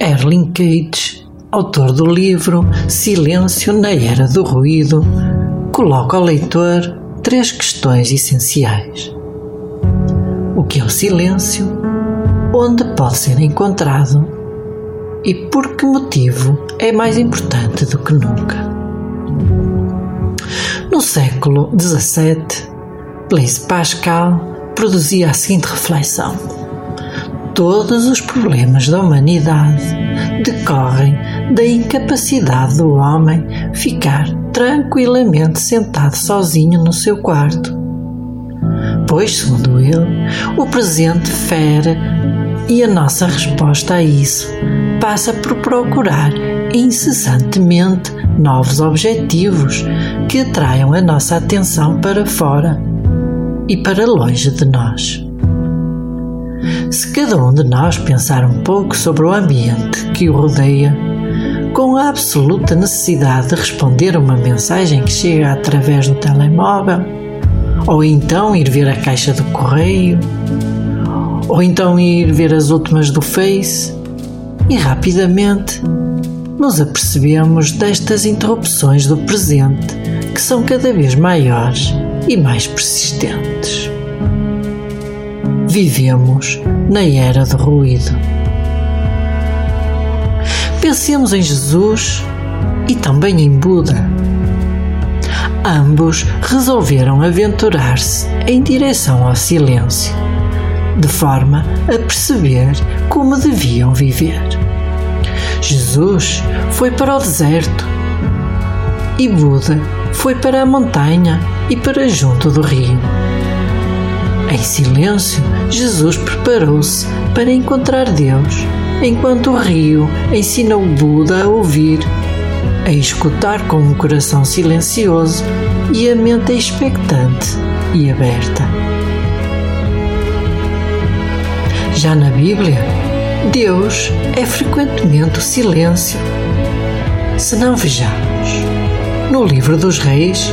Erling Cage, autor do livro Silêncio na Era do Ruído, coloca ao leitor três questões essenciais: O que é o silêncio? Onde pode ser encontrado? E por que motivo é mais importante do que nunca? No século XVII, Blaise Pascal produzia a seguinte reflexão todos os problemas da humanidade decorrem da incapacidade do homem ficar tranquilamente sentado sozinho no seu quarto. Pois, segundo ele, o presente fere e a nossa resposta a isso passa por procurar incessantemente novos objetivos que atraiam a nossa atenção para fora e para longe de nós. Se cada um de nós pensar um pouco sobre o ambiente que o rodeia, com a absoluta necessidade de responder uma mensagem que chega através do telemóvel, ou então ir ver a caixa do correio, ou então ir ver as últimas do Face, e rapidamente nos apercebemos destas interrupções do presente que são cada vez maiores e mais persistentes. Vivemos na era do ruído. Pensemos em Jesus e também em Buda. Ambos resolveram aventurar-se em direção ao silêncio, de forma a perceber como deviam viver. Jesus foi para o deserto e Buda foi para a montanha e para junto do rio. Em silêncio, Jesus preparou-se para encontrar Deus, enquanto o rio ensinou Buda a ouvir, a escutar com um coração silencioso e a mente expectante e aberta. Já na Bíblia, Deus é frequentemente o silêncio. Se não vejamos, no livro dos Reis,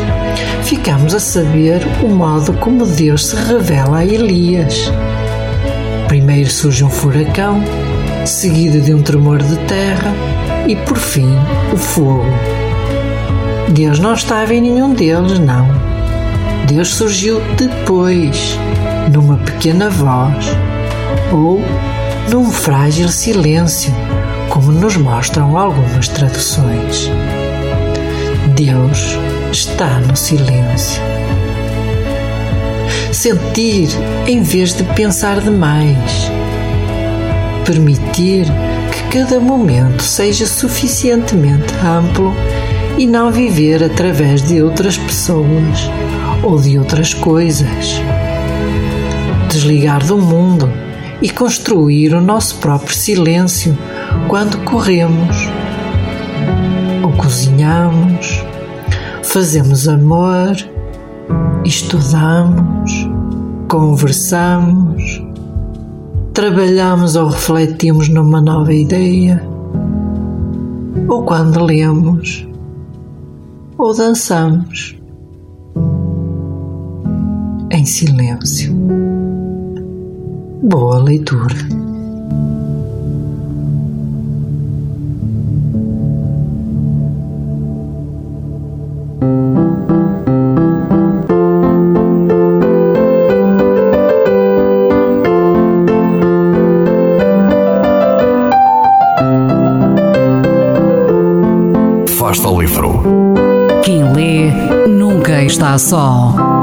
ficamos a saber o modo como Deus se revela a Elias. Primeiro surge um furacão, seguido de um tremor de terra e, por fim, o fogo. Deus não estava em nenhum deles, não. Deus surgiu depois, numa pequena voz, ou num frágil silêncio, como nos mostram algumas traduções. Deus está no silêncio. Sentir em vez de pensar demais. Permitir que cada momento seja suficientemente amplo e não viver através de outras pessoas ou de outras coisas. Desligar do mundo e construir o nosso próprio silêncio quando corremos cozinhamos fazemos amor, estudamos, conversamos, trabalhamos ou refletimos numa nova ideia, ou quando lemos ou dançamos em silêncio. Boa leitura. Fasta ao livro. Quem lê nunca está só.